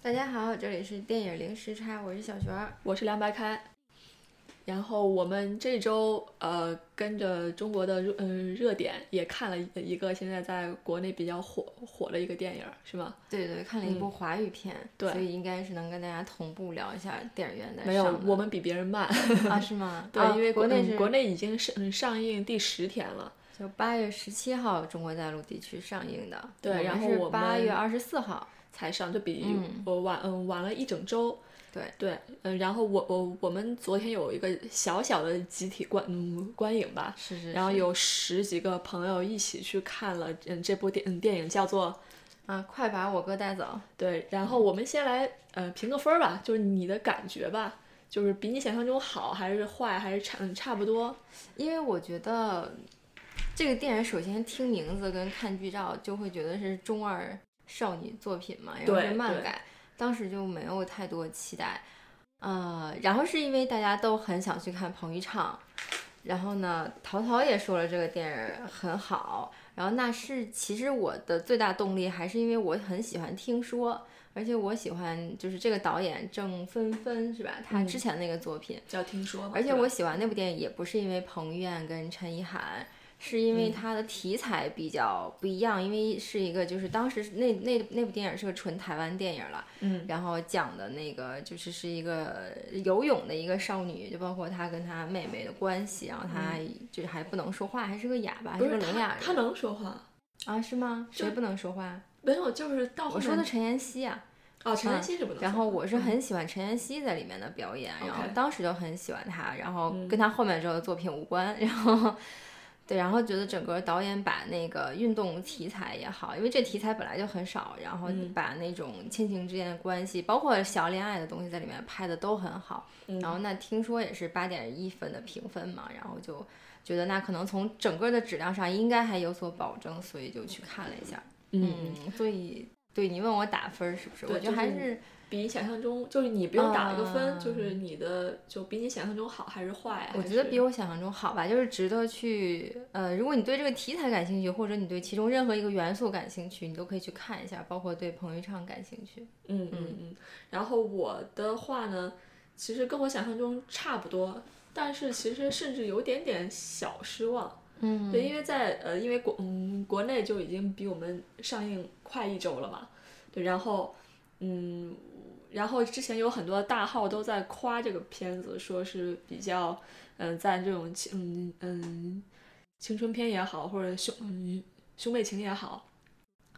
大家好，这里是电影零时差，我是小璇儿。我是凉白开。然后我们这周呃跟着中国的热嗯热点也看了一个现在在国内比较火火的一个电影，是吗？对对，看了一部华语片，对所以应该是能跟大家同步聊一下电影院的没有我们比别人慢。啊是吗？对，啊因为国内国内已经上嗯上映第十天了。就八月十七号中国大陆地区上映的，对然后是我们八月二十四号。才上，就比嗯我晚嗯晚了一整周。对对，嗯，然后我我我们昨天有一个小小的集体观嗯观影吧，是是是然后有十几个朋友一起去看了嗯这部电嗯电影叫做啊，快把我哥带走。对，然后我们先来呃评个分儿吧，就是你的感觉吧，就是比你想象中好还是坏，还是差嗯差不多？因为我觉得这个电影首先听名字跟看剧照就会觉得是中二少女作品嘛，然后对是漫改，当时就没有太多期待。呃，然后是因为大家都很想去看彭昱畅，然后呢，陶陶也说了这个电影很好，然后那是其实我的最大动力还是因为我很喜欢听说，而且我喜欢就是这个导演郑芬芬是吧？他之前那个作品，叫听说，而且我喜欢那部电影也不是因为彭于晏跟陈意涵，是因为它的题材比较不一样，因为是一个就是当时那那那部电影是个纯台湾电影了，嗯，然后讲的那个就是是一个游泳的一个少女，就包括她跟她妹妹的关系，然后她就是还不能说话，还是个哑巴，还是是个聋哑人。她能说话，啊？是吗？谁不能说话？没有，就是到我说的陈妍希啊。哦，陈妍希是不能然后我是很喜欢陈妍希在里面的表演，然后当时就很喜欢她，然后嗯跟她后面之后的作品无关，然后对，然后觉得整个导演把那个运动题材也好，因为这题材本来就很少，然后你把那种亲情之间的关系，包括小恋爱的东西在里面拍的都很好，嗯然后那听说也是八点一分的评分嘛，然后就觉得那可能从整个的质量上应该还有所保证，所以就去看了一下，嗯，嗯，所以对你问我打分儿是不是？我觉得还就是是。比你想象中，就是你不用打一个分，啊就是你的就比你想象中好还是坏？我觉得比我想象中好吧，就是值得去。呃，如果你对这个题材感兴趣，或者你对其中任何一个元素感兴趣，你都可以去看一下，包括对彭昱畅感兴趣。嗯嗯嗯。然后我的话呢，其实跟我想象中差不多，但是其实甚至有点点小失望。嗯对，因为在呃，因为国嗯国内就已经比我们上映快一周了嘛，对，然后嗯，然后之前有很多大号都在夸这个片子，说是比较嗯、在这种青嗯嗯青春片也好，或者兄嗯兄妹情也好，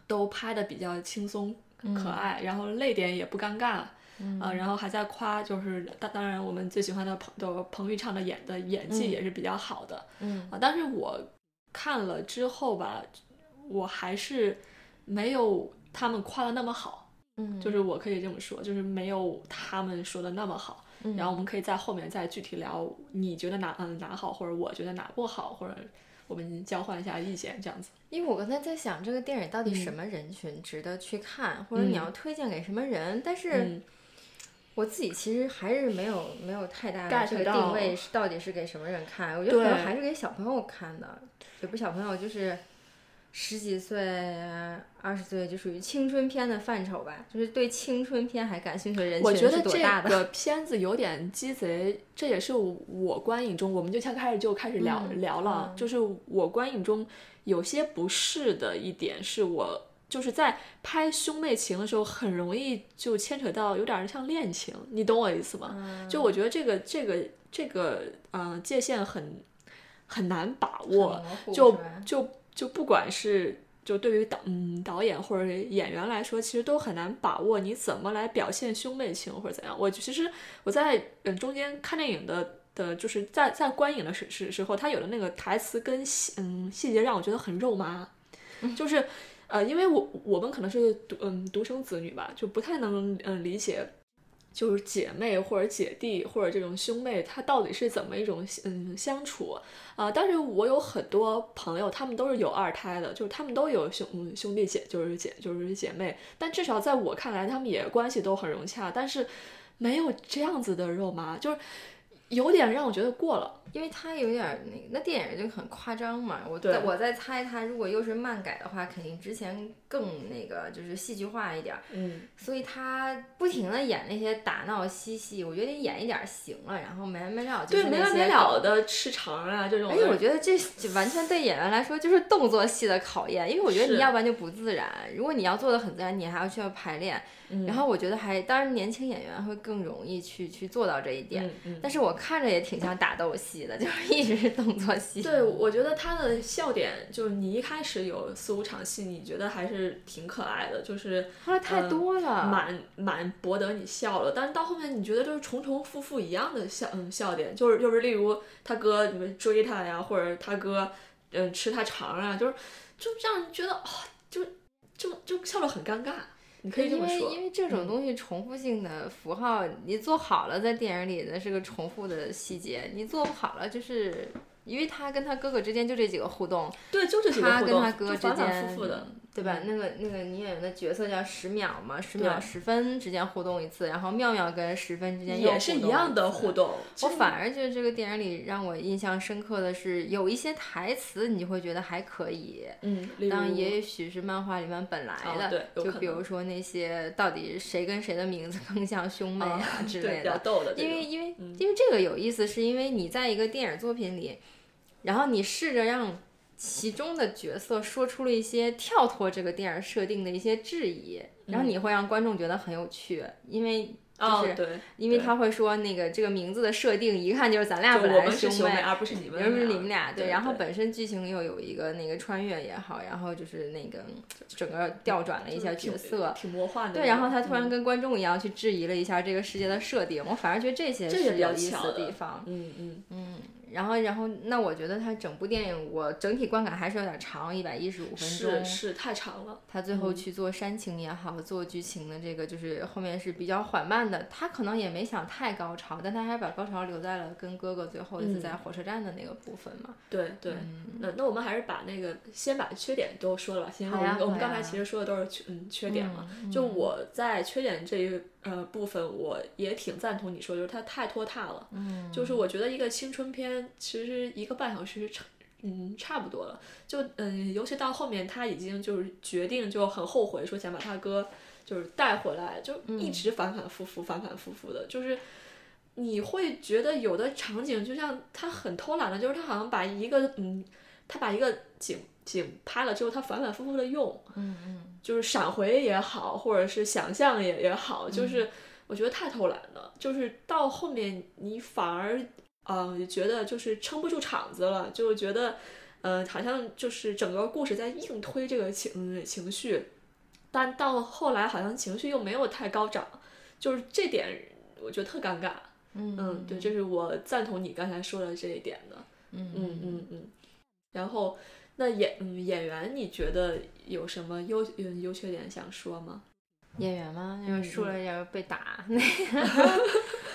都拍的比较轻松可爱，然后泪点也不尴尬。嗯。啊，然后还在夸，就是当当然我们最喜欢的彭的彭昱畅的演的演技也是比较好的，嗯。啊，但是我看了之后吧，我还是没有他们夸的那么好，嗯，就是我可以这么说，就是没有他们说的那么好。嗯然后我们可以在后面再具体聊，你觉得哪嗯哪好，或者我觉得哪不好，或者我们交换一下意见，这样子。因为我刚才在想，这个电影到底嗯什么人群值得去看，或者你嗯要推荐给什么人？但是嗯我自己其实还是没有没有太大的这个定位是到底是给什么人看。我觉得可能还是给小朋友看的，也不是小朋友，就是十几岁、二十岁，就属于青春片的范畴吧。就是对青春片还感兴趣的人群是我觉得这多大的？个 片子有点鸡贼，这也是我观影中，我们就先开始就开始聊、嗯聊了，嗯就是我观影中有些不适的一点是我。就是在拍兄妹情的时候，很容易就牵扯到有点像恋情，你懂我意思吗？嗯就我觉得这个这个这个呃界限很很难把握，就就就不管是就对于导嗯导演或者演员来说，其实都很难把握你怎么来表现兄妹情或者怎样。我其实我在嗯中间看电影的的，就是在在观影的时时时候，他有的那个台词跟细嗯细节让我觉得很肉麻，就是呃因为我我们可能是独嗯独生子女吧，就不太能嗯理解。就是姐妹或者姐弟或者这种兄妹，他到底是怎么一种嗯相处。啊、但是我有很多朋友，他们都是有二胎的，就是他们都有兄兄弟姐，就是姐就是姐妹，但至少在我看来，他们也关系都很融洽，但是没有这样子的肉麻，就是有点让我觉得过了。因为他有点儿那那电影就很夸张嘛，我对在我在猜他如果又是漫改的话，肯定之前更那个就是戏剧化一点儿，嗯，所以他不停的演那些打闹嬉戏，我觉得演一点儿行了，然后没完没了就，是没完没了。的吃肠啊这种的。而且我觉得这就完全对演员来说就是动作戏的考验，因为我觉得你要不然就不自然，如果你要做的很自然，你还要需要排练。嗯然后我觉得还，当然年轻演员会更容易去去做到这一点。嗯嗯。但是我看着也挺像打斗戏的，就是一直是动作戏。对，我觉得他的笑点就是你一开始有四五场戏，你觉得还是挺可爱的，就是后来太多了，蛮蛮博得你笑了。但是到后面你觉得就是重重复复一样的笑，嗯，笑点就是就是例如他哥你们追他呀，或者他哥嗯吃他肠啊，就是就让人觉得啊、就就就笑得很尴尬。你可以这因为么说，因为这种嗯。东西重复性的符号，你做好了，在电影里那是个重复的细节；你做不好了，就是因为他跟他哥哥之间就这几个互动，对，就这几个他互动，跟他哥之就反反间，复复的。对吧？那个那个女演员的角色叫十秒嘛，十秒十分之间互动一次，然后妙妙跟十分之间也是一样的互动。我反而觉得这个电影里让我印象深刻的是，有一些台词你就会觉得还可以，嗯，当然也许是漫画里面本来的，哦对就比如说那些到底谁跟谁的名字更像兄妹啊之类的。逗的这种，因为因为嗯因为这个有意思，是因为你在一个电影作品里，然后你试着让其中的角色说出了一些跳脱这个电影设定的一些质疑，然后你会让观众觉得很有趣，因为就是因为他会说那个这个名字的设定，一看就是咱俩本来是兄妹，而不是你们俩，而不是你们俩对，然后本身剧情又有一个那个穿越也好，然后就是那个整个调转了一下角色，挺魔幻的。对，然后他突然嗯跟观众一样去质疑了一下这个世界的设定，我反而觉得这些是有意思的地方。嗯嗯嗯然后，然后那我觉得他整部电影我整体观感还是有点长，一百一十五分是钟。是太长了，他最后嗯去做煽情也好，做剧情的这个就是后面是比较缓慢的。他可能也没想太高潮，但他还是把高潮留在了跟哥哥最后一次嗯在火车站的那个部分嘛。对对。那那我们还是把那个先把缺点都说了吧，先我好呀好们我们刚才其实说的都是缺嗯缺点嘛。嗯就我在缺点这一呃部分，我也挺赞同你说，就是它太拖沓了。嗯，就是我觉得一个青春片其实一个半小时差，嗯，差不多了。就嗯，尤其到后面他已经就是决定就很后悔，说想把他哥就是带回来，就一直反反复复、反反复复的，就是你会觉得有的场景就像他很偷懒的，就是他好像把一个嗯，他把一个景景拍了之后，他反反复复的用，嗯嗯，就是闪回也好，或者是想象也也好，嗯就是我觉得太偷懒了。就是到后面你反而呃觉得就是撑不住场子了，就觉得呃好像就是整个故事在硬推这个情情绪，但到后来好像情绪又没有太高涨，就是这点我觉得特尴尬。嗯嗯，对，这是我赞同你刚才说的这一点的。嗯嗯嗯嗯，然后那演嗯演员，你觉得有什么优嗯优缺点想说吗？演员吗？嗯就是输了要被打，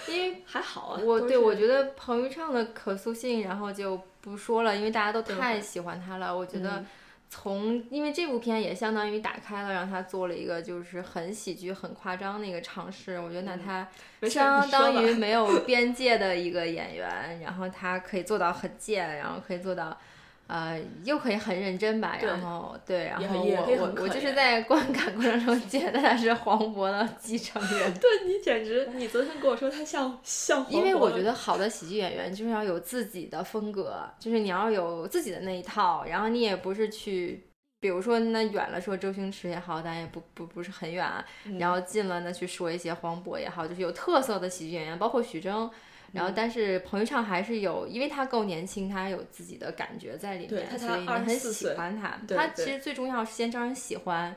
因为 还好啊，我对我觉得彭昱畅的可塑性，然后就不说了，因为大家都太喜欢他了。我觉得嗯从因为这部片也相当于打开了，让他做了一个就是很喜剧、很夸张的一个尝试。我觉得那他相当于 没有边界的一个演员，然后他可以做到很贱，然后可以做到。呃，又可以很认真吧，然后对，然后我我我就是在观感过程中觉得他是黄渤的继承人，对你简直，你昨天跟我说他像像黄因为我觉得好的喜剧演员就是要有自己的风格，就是你要有自己的那一套，然后你也不是去，比如说那远了说周星驰也好，但也不不不是很远然后近了呢去说一些黄渤也好，就是有特色的喜剧演员，包括许峥。然嗯后，但是彭昱畅还是有，因为他够年轻，他有自己的感觉在里面，对他所以你很喜欢他。他其实最重要是先招人喜欢，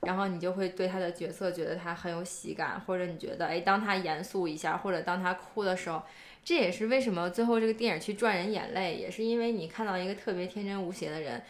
然后你就会对他的角色觉得他很有喜感，或者你觉得，哎，当他严肃一下，或者当他哭的时候，这也是为什么最后这个电影去赚人眼泪，也是因为你看到一个特别天真无邪的人，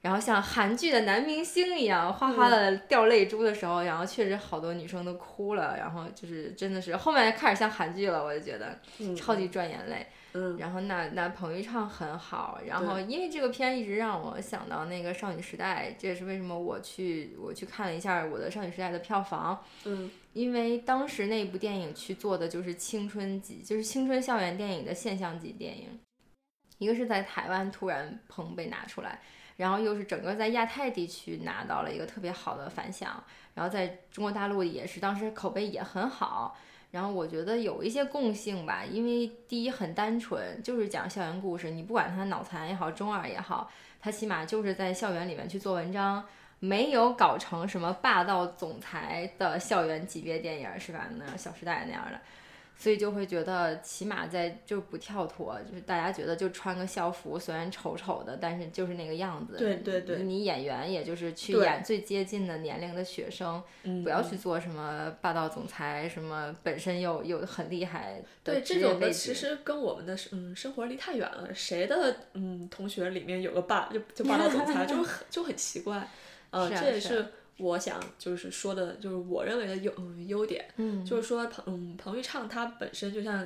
然后像韩剧的男明星一样，哗哗的掉泪珠的时候，然后确实好多女生都哭了，然后就是真的是后面开始像韩剧了，我就觉得超级赚眼泪。嗯，然后那那彭昱畅很好，然后因为这个片一直让我想到那个少女时代，这也是为什么我去我去看了一下我的少女时代的票房。嗯，因为当时那部电影去做的就是青春级，就是青春校园电影的现象级电影，一个是在台湾突然砰被拿出来。然后又是整个在亚太地区拿到了一个特别好的反响，然后在中国大陆也是当时口碑也很好。然后我觉得有一些共性吧，因为第一很单纯，就是讲校园故事，你不管他脑残也好，中二也好，他起码就是在校园里面去做文章，没有搞成什么霸道总裁的校园级别电影，是吧？那《小时代》那样的。所以就会觉得，起码在就不跳脱，就是大家觉得就穿个校服，虽然丑丑的，但是就是那个样子。对对对。你演员也就是去演最接近的年龄的学生，不要去做什么霸道总裁，什么本身又又很厉害的对这种的其实跟我们的嗯生活离太远了。谁的嗯同学里面有个霸就就霸道总裁，就很就很奇怪。呃，这也是。我想就是说的，就是我认为的优嗯优点，嗯，就是说彭嗯彭昱畅他本身就像，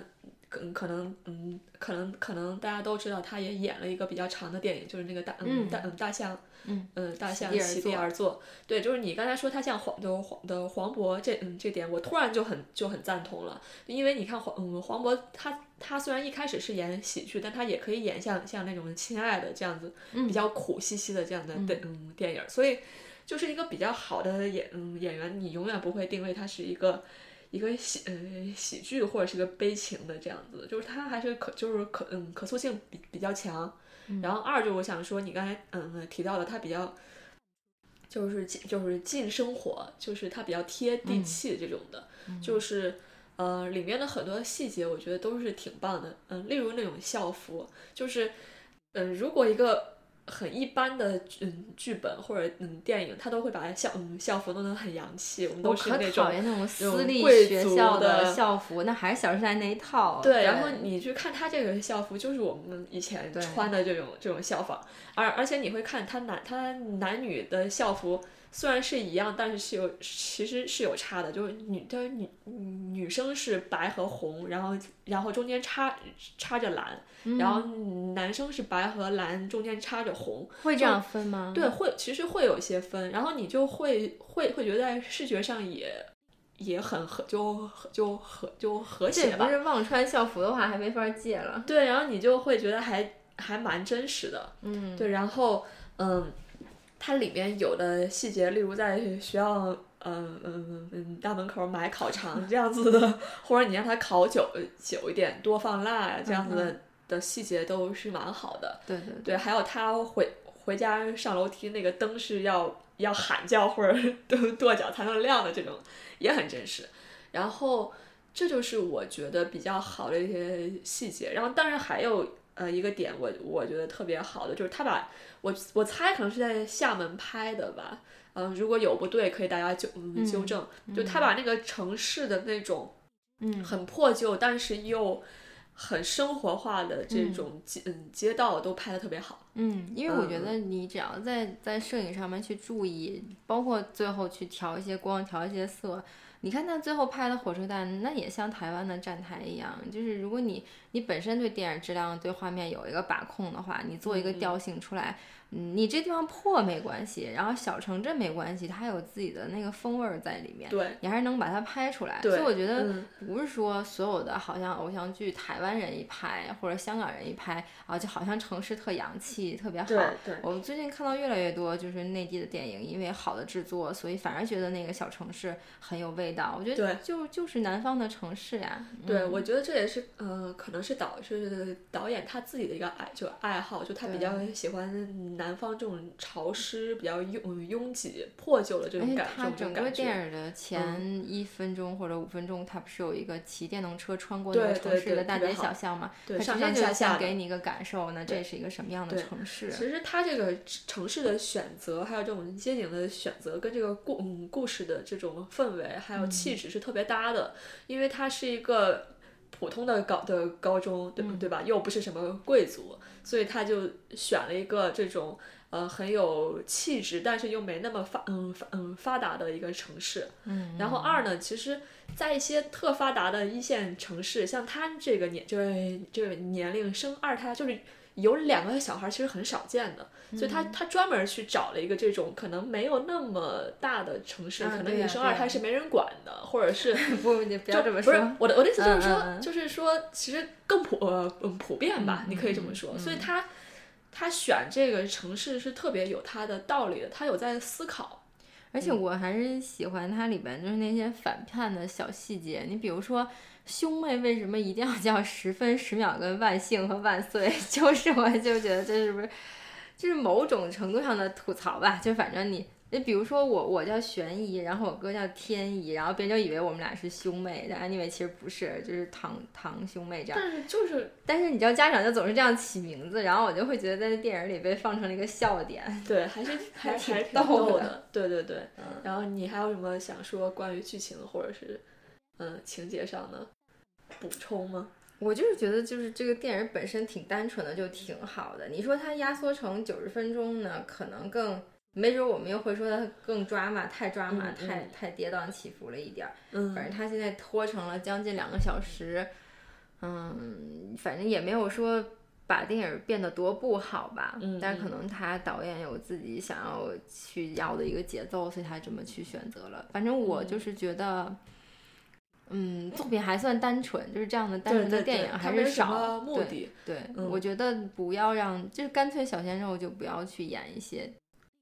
可可能嗯可能可能大家都知道，他也演了一个比较长的电影，就是那个大嗯大嗯大象嗯。嗯大象席地而坐，对，就是你刚才说他像黄就黄的黄渤这嗯这点，我突然就很就很赞同了，因为你看黄嗯黄渤他他虽然一开始是演喜剧，但他也可以演像像那种亲爱的这样子比较苦兮兮的这样的电嗯。电影，所以。就是一个比较好的演嗯演员，你永远不会定位他是一个一个喜呃喜剧或者是个悲情的这样子，就是他还是可就是可嗯可塑性比比较强。然后二就我想说，你刚才嗯提到的他比较就是就是近生活，就是他比较贴地气这种的，就是呃里面的很多细节我觉得都是挺棒的。嗯，例如那种校服，就是嗯如果一个。很一般的嗯剧本或者嗯电影，他都会把校嗯校服弄得很洋气。我们都是那种讨厌那种私立学校的校服，那还是《小时代》那一套。对，然后你去看他这个校服，就是我们以前穿的这种这种校服，而而且你会看他男他男女的校服。虽然是一样，但是是有其实是有差的，就是女的女女生是白和红，然后然后中间插插着蓝，然后男生是白和蓝，中间插着红。会这样分吗？对，会其实会有一些分，然后你就会会会觉得在视觉上也也很和就就和就和谐吧。不是忘穿校服的话还没法借了。对，然后你就会觉得还还蛮真实的。嗯。对，然后嗯。它里面有的细节，例如在学校，嗯嗯嗯大门口买烤肠这样子的，或者你让它烤久久一点，多放辣呀，这样子的的细节都是蛮好的。对对对，还有他回回家上楼梯那个灯是要要喊叫或者 跺跺脚才能亮的这种，也很真实。然后这就是我觉得比较好的一些细节。然后当然还有。呃，一个点我我觉得特别好的就是他把我我猜可能是在厦门拍的吧，嗯，如果有不对可以大家纠嗯纠正。就他把那个城市的那种，嗯，很破旧但是又很生活化的这种街嗯街道都拍的特别好。嗯，因为我觉得你只要在在摄影上面去注意，包括最后去调一些光，调一些色。你看他最后拍的火车站，那也像台湾的站台一样，就是如果你你本身对电影质量、对画面有一个把控的话，你做一个调性出来。嗯，你这地方破没关系，然后小城镇没关系，它有自己的那个风味儿在里面，对，你还是能把它拍出来。所以我觉得不是说所有的好像偶像剧，台湾人一拍或者香港人一拍啊，就好像城市特洋气，特别好。对，我们最近看到越来越多就是内地的电影，因为好的制作，所以反而觉得那个小城市很有味道。我觉得就就是南方的城市呀。对，我觉得这也是呃，可能是导是导演他自己的一个爱就爱好，就他比较喜欢。南方这种潮湿、比较拥拥挤、破旧的这种感觉。它整个电影的前一分钟或者五分钟，它不是有一个骑电动车穿过那个城市的大街小巷嘛？对，上上下下给你一个感受，那这是一个什么样的城市？其实它这个城市的选择，还有这种街景的选择，跟这个故嗯故事的这种氛围还有气质是特别搭的，因为它是一个普通的高的高中，对对吧？又不是什么贵族。所以他就选了一个这种呃很有气质，但是又没那么发嗯发嗯发达的一个城市。嗯，然后二呢，其实，在一些特发达的一线城市，像他这个年就是这个年龄生二胎，就是有两个小孩，其实很少见的。所以他他专门去找了一个这种可能没有那么大的城市，啊可能你生二胎是没人管的，或者是 不，你不要这么说。不是我的我的意思就是说，就是说，其实更普呃嗯普遍吧，嗯你可以这么说。所以他他选这个城市是特别有他的道理的，他有在思考。而且我还是喜欢它里边就是那些反叛的小细节。你比如说，兄妹为什么一定要叫十分十秒跟万幸和万岁？就是我就觉得这是不是，就是某种程度上的吐槽吧？就反正你。就比如说我，我叫玄仪，然后我哥叫天仪，然后别人就以为我们俩是兄妹，但 anyway 其实不是，就是堂堂兄妹这样。但是就是但是你知道家长就总是这样起名字，然后我就会觉得在电影里被放成了一个笑点。对，还是还还挺逗的。对对对。嗯然后你还有什么想说关于剧情或者是嗯情节上的补充吗？我就是觉得，就是这个电影本身挺单纯的，就挺好的。你说它压缩成九十分钟呢，可能更没准我们又会说它更抓马，太抓马，太太跌宕起伏了一点儿。嗯反正它现在拖成了将近两个小时，嗯，反正也没有说把电影变得多不好吧。嗯但是可能他导演有自己想要去要的一个节奏，所以他这么去选择了。反正我嗯就是觉得。嗯，作品还算单纯，就是这样的单纯的电影还是少。对的。对，嗯我觉得不要让，就是干脆小鲜肉就不要去演一些，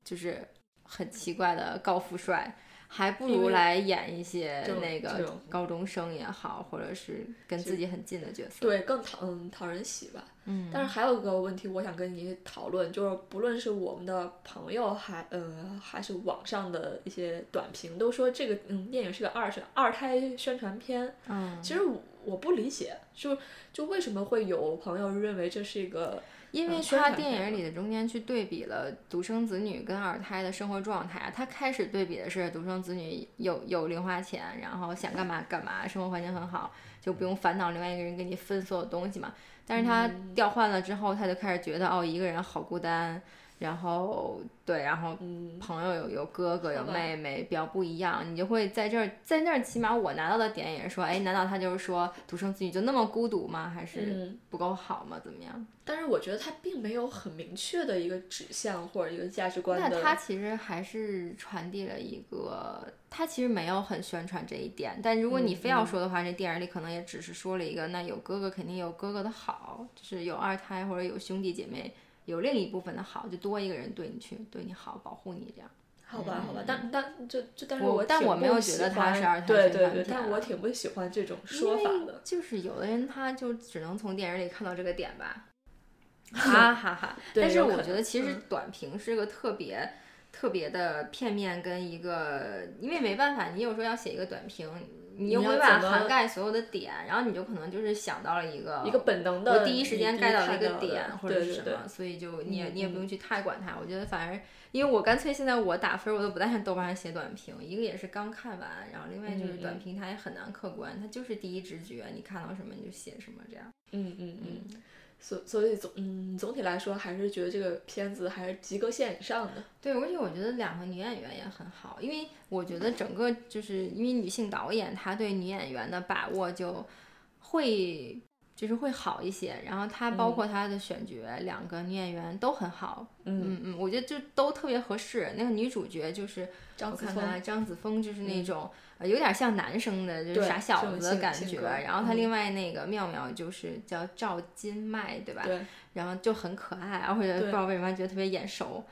就是很奇怪的高富帅，还不如来演一些那个高中生也好，或者是跟自己很近的角色。对，更讨嗯讨人喜吧。嗯，但是还有一个问题，我想跟你讨论，就是不论是我们的朋友还呃还是网上的一些短评，都说这个嗯电影是个二是二胎宣传片。嗯，其实我我不理解，就就为什么会有朋友认为这是一个因为他电影里的中间去对比了独生子女跟二胎的生活状态，他开始对比的是独生子女有有零花钱，然后想干嘛干嘛，生活环境很好，就不用烦恼另外一个人给你分所有东西嘛。但是他嗯调换了之后，他就开始觉得哦，一个人好孤单，然后对，然后嗯朋友有有哥哥有妹妹，比较不一样，你就会在这儿在那儿，起码我拿到的点也是说，哎，难道他就是说独生子女就那么孤独吗？还是嗯，不够好吗？怎么样？但是我觉得他并没有很明确的一个指向或者一个价值观的。那他其实还是传递了一个，他其实没有很宣传这一点。但如果你嗯非要说的话，这电影里可能也只是说了一个，那有哥哥肯定有哥哥的好，就是有二胎或者有兄弟姐妹，有另一部分的好，就多一个人对你去对你好，保护你这样。好吧，好吧，但但就就，但是我但我没有觉得他是二胎对对对，但我啊挺不喜欢这种说法的。就是有的人他就只能从电影里看到这个点吧，哈哈哈。但是我觉得其实嗯短评是个特别特别的片面跟一个，因为没办法，你有时候要写一个短评，你又你要没办法涵盖所有的点，然后你就可能就是想到了一个一个本能的，我第一时间你 get 到了一个点或者对对对是什么，所以就你也你也不用去太管它。我觉得反而，因为我干脆现在我打分我都不在豆瓣上写短评，一个也是刚看完，然后另外就是短评它也很难客观，它就是第一直觉，你看到什么你就写什么这样。嗯嗯嗯，所所以总嗯总体来说还是觉得这个片子还是及格线以上的。对，而且我觉得两个女演员也很好，因为我觉得整个就是因为女性导演她对女演员的把握就会就是会好一些，然后他包括他的选角，两个女演员都很好，嗯，嗯嗯，我觉得就都特别合适。那个女主角就是我张子枫看看啊张子枫，就是那嗯种、呃有点像男生的，就是傻小子的感觉。然后她嗯另外那个妙妙就是叫赵今麦，对吧？对，然后就很可爱，而且不知道为什么觉得特别眼熟。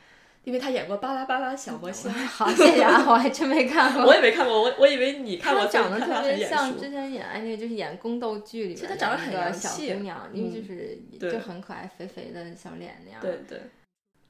因为他演过《巴拉巴拉小魔仙》，好，谢谢啊，我还真没看过。我也没看过，我我以为你看过，他长得特别像之前演哎那个就是演宫斗剧里其实边的她长得很一个小姑娘，因为就嗯是就很可爱，肥肥的小脸那样。对对，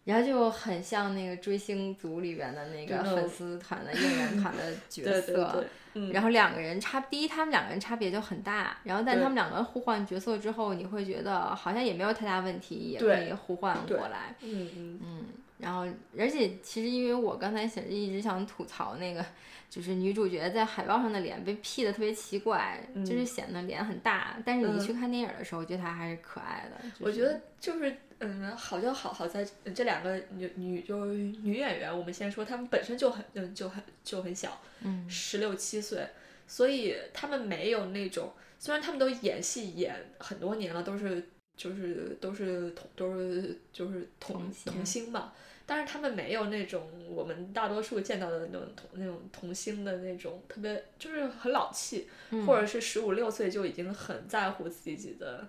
然后就很像那个追星族里边的那个粉丝团的应援团的角对色。对对，嗯，然后两个人差，第一他们两个人差别就很大，然后但对他们两个互换角色之后，你会觉得好像也没有太大问题，也可以互换过来。嗯嗯，嗯，然后，而且其实因为我刚才想一直想吐槽那个，就是女主角在海报上的脸被 P 的特别奇怪，就是显得脸很大。但是你去看电影的时候，我觉得她还是可爱的。我觉得就是嗯，好就好好在这两个女女就是女演员，我们先说她们本身就很嗯就很就很小，嗯，十六七岁，所以她们没有那种，虽然她们都演戏演很多年了，都是就是都是同都是就是同同星吧。但是他们没有那种我们大多数见到的那种童那种童星的那种特别就是很老气，或者是十五六岁就已经很在乎自己的，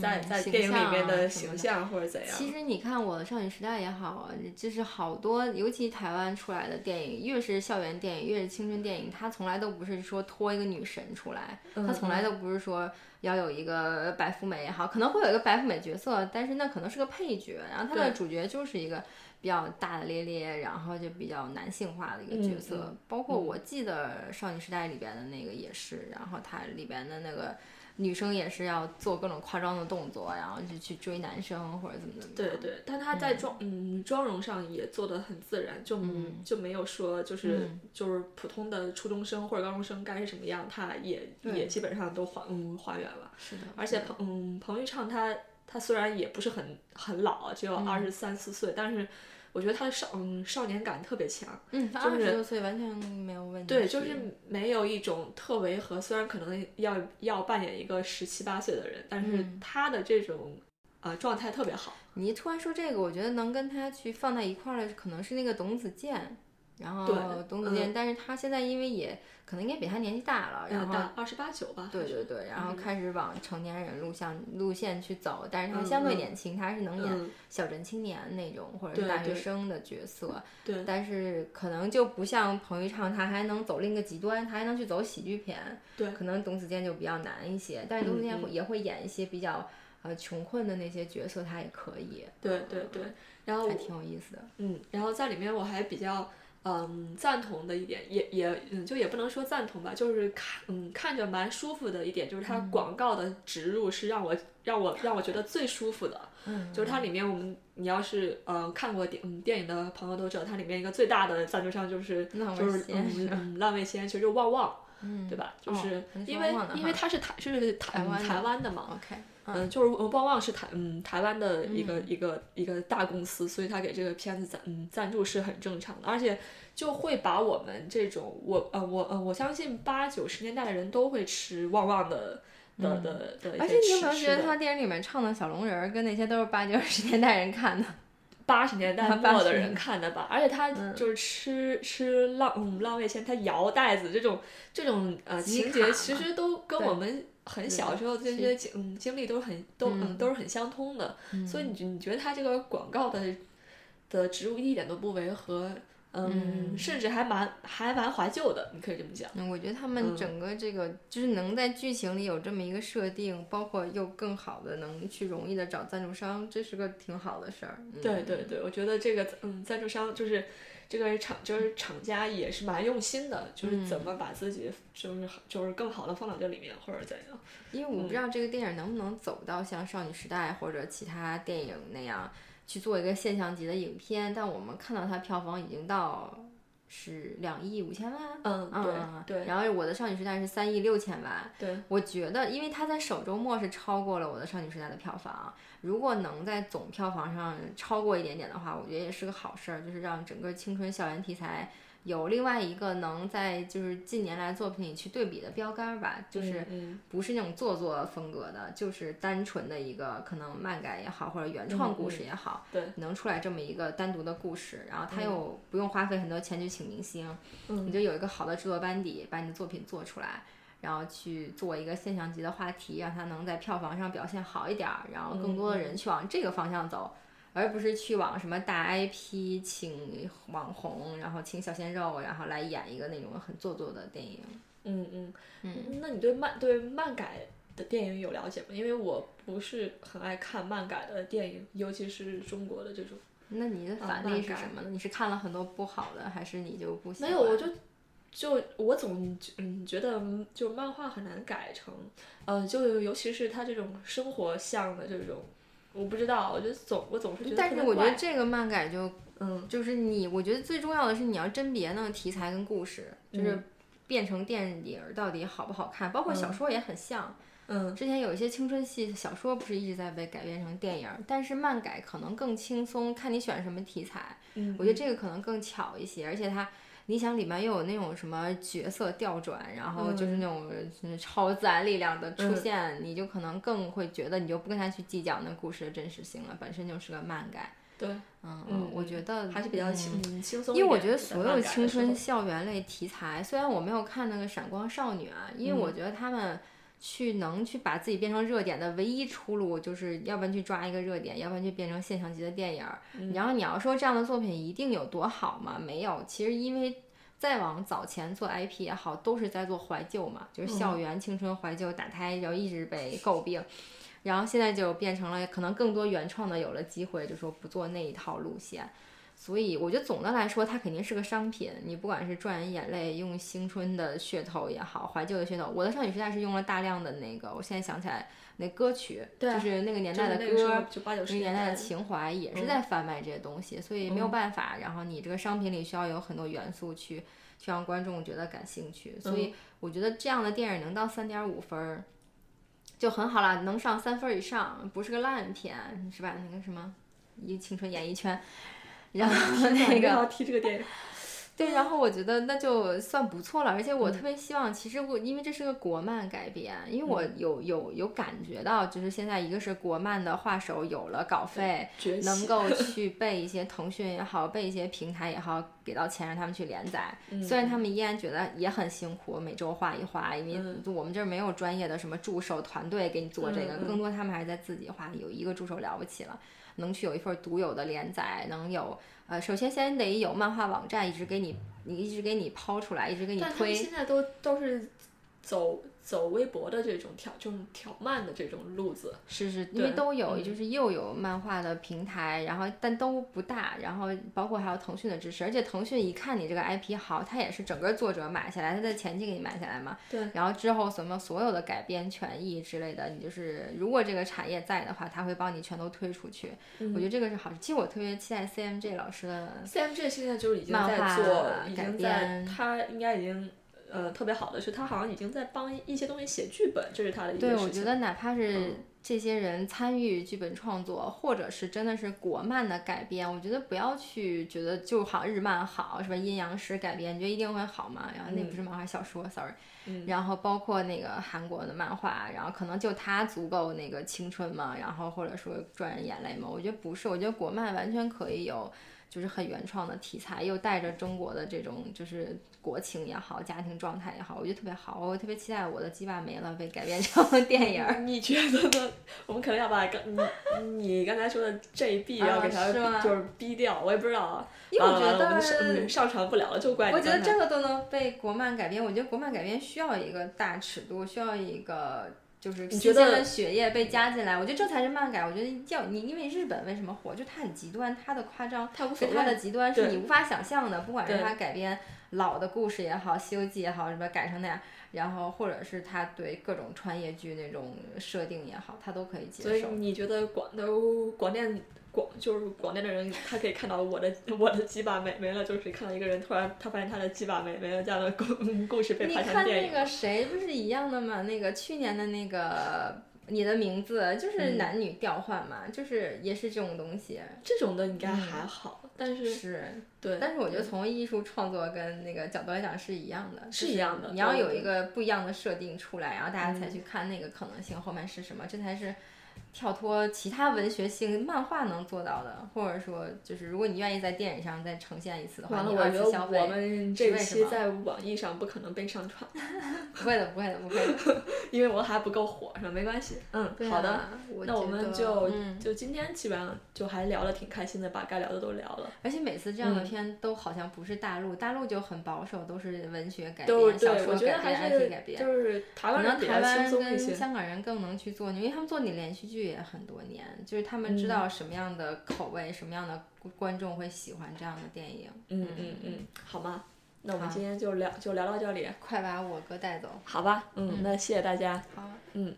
在在电影里面的形象或者怎样。其实你看我的少女时代也好，就是好多尤其台湾出来的电影，越是校园电影，越是青春电影，它从来都不是说拖一个女神出来，它从来都不是说要有一个白富美也好，可能会有一个白富美角色，但是那可能是个配角，然后它的主角就是一个。比较大大咧咧，然后就比较男性化的一个角色，包括我记得少女时代里边的那个也是，然后它里边的那个女生也是要做各种夸张的动作，然后就去追男生或者怎么怎么。对对，但她在妆嗯妆容上也做的很自然，就就没有说就是就是普通的初中生或者高中生该是什么样，她也也基本上都还嗯还原了。是的，而且彭嗯彭昱畅她她虽然也不是很很老，只有二十三四岁，但是。我觉得他的少嗯少年感特别强，嗯，他二十多岁完全没有问题。对，就是没有一种特违和，虽然可能要要扮演一个十七八岁的人，但是他的这种呃状态特别好。你一突然说这个，我觉得能跟他去放在一块儿的，可能是那个董子健。然后董子健，但是他现在因为也可能应该比他年纪大了，然后二十八九吧。对对对，然后开始往成年人路线路线去走，但是他相对年轻，他是能演小镇青年那种或者是大学生的角色。对。但是可能就不像彭昱畅，他还能走另一个极端，他还能去走喜剧片。对。可能董子健就比较难一些，但是董子健也会演一些比较呃穷困的那些角色，他也可以。对对对，然后还挺有意思的。嗯，然后在里面我还比较。嗯，赞同的一点也也嗯，就也不能说赞同吧，就是看嗯看着蛮舒服的一点，就是它广告的植入是让我让我让我觉得最舒服的。嗯，就是它里面我们你要是呃看过电嗯电影的朋友都知道，它里面一个最大的赞助商就是就是嗯浪味仙，其实就旺旺，对吧？就是因为因为他是台是台台湾的嘛。OK。嗯，就是旺旺是台嗯台湾的一个一个一个大公司，所以他给这个片子赞嗯赞助是很正常的，而且就会把我们这种我呃我呃我相信八九十年代的人都会吃旺旺的的的的。而且你有没有觉得他电影里面唱的小龙人跟那些都是八九十年代人看的，八十年代 末的人看的吧？而且他就是吃吃浪嗯浪味仙，他摇袋子这种这种呃情节，其实都跟我们。很小时候这些经嗯经历都是很都嗯都是很相通的，所以你你觉得他这个广告的的植入一点都不违和，嗯，甚至还蛮还蛮怀旧的，你可以这么讲。嗯，我觉得他们整个这个就是能在剧情里有这么一个设定，包括又更好的能去容易的找赞助商，这是个挺好的事儿。对对对，我觉得这个嗯赞助商就是。这个厂就是厂家也是蛮用心的，就是怎么把自己就是就是更好的放到这里面或者怎样。因为我不知道这个电影能不能走到像少女时代或者其他电影那样去做一个现象级的影片，但我们看到它票房已经到。是两亿五千万，嗯，对对，然后我的少女时代是三亿六千万，对，我觉得，因为它在首周末是超过了我的少女时代的票房，如果能在总票房上超过一点点的话，我觉得也是个好事儿，就是让整个青春校园题材。有另外一个能在就是近年来作品里去对比的标杆吧，就是不是那种做作风格的，就是单纯的一个可能漫改也好或者原创故事也好，对，能出来这么一个单独的故事，然后他又不用花费很多钱去请明星，你就有一个好的制作班底把你的作品做出来，然后去做一个现象级的话题，让它能在票房上表现好一点，然后更多的人去往这个方向走。而不是去往什么大 IP 请网红，然后请小鲜肉，然后来演一个那种很做作的电影。嗯嗯嗯。那你对漫对漫改的电影有了解吗？因为我不是很爱看漫改的电影，尤其是中国的这种。那你的反例是什么呢？你是看了很多不好的，还是你就不喜欢？没有，我就就我总嗯觉得就漫画很难改成，呃，就尤其是它这种生活向的这种。我不知道，我觉得总我总是觉得但是我觉得这个漫改就嗯就是你，我觉得最重要的是你要甄别那个题材跟故事，就是嗯变成电影儿到底好不好看，包括小说也很像。嗯之前有一些青春系小说不是一直在被改编成电影儿，但是漫改可能更轻松，看你选什么题材。嗯，我觉得这个可能更巧一些，而且它，你想里面又有那种什么角色调转，然后就是那种嗯超自然力量的出现，你就可能更会觉得你就不跟他去计较那故事的真实性了，本身就是个漫改。对，嗯嗯我觉得还是比较嗯轻嗯轻松。因为我觉得所有青春校园类题材，虽然我没有看那个《闪光少女》啊，因为我觉得他们去能去把自己变成热点的唯一出路，就是要不然去抓一个热点，要不然就变成现象级的电影儿。然后你要说这样的作品一定有多好吗？没有，其实因为。再往早前做 IP 也好，都是在做怀旧嘛，就是校园青春怀旧打胎，然后一直被诟病，然后现在就变成了可能更多原创的有了机会，就说不做那一套路线。所以我觉得总的来说，它肯定是个商品。你不管是赚人眼泪，用青春的噱头也好，怀旧的噱头，我的少女时代是用了大量的那个，我现在想起来那歌曲，对就是那个年代的歌，就八九十那个年代的情怀也是嗯在贩卖这些东西，所以没有办法。然后你这个商品里需要有很多元素去去让观众觉得感兴趣，所嗯以我觉得这样的电影能到三点五分儿就很好了，能上三分儿以上，不是个烂片，是吧？那个什么一青春演艺圈。然后 那个要提这个电影，对，然后我觉得那就算不错了，而且我特别希望，其实我因为这是个国漫改编，因为我有有有感觉到，就是现在一个是国漫的画手有了稿费，能够 去被一些腾讯也好，被一些平台也好给到钱让他们去连载。虽然他们依然觉得也很辛苦，每周画一画，因为我们这儿没有专业的什么助手团队给你做这个，更多他们还是在自己画，有一个助手了不起了。能去有一份独有的连载，能有呃，首先先得有漫画网站一直给你，你一直给你抛出来，一直给你推。现在都都是走走微博的这种挑这种挑漫的这种路子，是是，因为都有，嗯。就是又有漫画的平台，然后但都不大，然后包括还有腾讯的支持，而且腾讯一看你这个 IP 好，它也是整个作者买下来，它在前期给你买下来嘛，对，然后之后什么所有的改编权益之类的，你就是如果这个产业在的话，它会帮你全都推出去，嗯。我觉得这个是好事。其实我特别期待 CMJ 老师的 CMG 现在就是已经在做，已改经在编他应该已经呃特别好的是，他好像已经在帮一些东西写剧本，这是他的一个对，我觉得哪怕是这些人参与剧本创作，或者是真的是国漫的改编，我觉得不要去觉得就好像日漫好，是吧？阴阳师改编，你觉得一定会好吗？然后那不是漫画小说，sorry。然后包括那个韩国的漫画，然后可能就它足够那个青春嘛，然后或者说赚人眼泪嘛，我觉得不是，我觉得国漫完全可以有。就是很原创的题材，又带着中国的这种就是国情也好，家庭状态也好，我觉得特别好。我特别期待我的鸡巴没了被改编成 电影儿。你觉得呢？我们可能要把刚你你刚才说的 JB 要给他啊是吗就是逼掉，我也不知道啊。因为我觉完了完了我们得上上传不了了，就怪你我觉得这个都能被国漫改编，我觉得国漫改编需要一个大尺度，需要一个就是新鲜的血液被加进来。我觉得这才是漫改。我觉得要你，因为日本为什么火，就它很极端，它的夸张它无所谓跟它的极端是你无法想象的。不管是对它改编老的故事也好，《西游记》也好，什么改成那样，然后或者是它对各种穿越剧那种设定也好，它都可以接所以受。你觉得广都广电广 就是广电的人，他可以看到我的我的鸡巴没没了，就是看到一个人突然他发现他的鸡巴没没了这样的故故事被你拍成看电影。那个谁不是一样的吗？那个去年的那个你的名字就是嗯男女调换嘛，就是也是这种东西。这种的应该还好，但是是，对，但是我觉得从艺术创作跟那个角度来讲是一样的，是一样的你要有一个不一样的设定出来，然后大家才去看那个可能性后面是什么，这才是跳脱其他文学性漫画能做到的，或者说就是如果你愿意在电影上再呈现一次的话，你我觉得二次消费我们这为什么期在网易上不可能被上传，不会的，不会的，不会的。因为我还不够火，是吧？没关系，嗯，对好的。那我们就、嗯就今天基本上就还聊得挺开心的，把该聊的都聊了。而且每次这样的嗯片都好像不是大陆，大陆就很保守，都是文学改都编、小说改编、还 IP 改编。就是台湾可能人。跟香港人更能去做，因为他们做你连续剧也很多年，就是他们知道什么样的口味、什么样的观众会喜欢这样的电影。嗯嗯嗯，好吗？那我们今天就聊就聊到这里，快把我哥带走。好吧？嗯，那谢谢大家。好。嗯。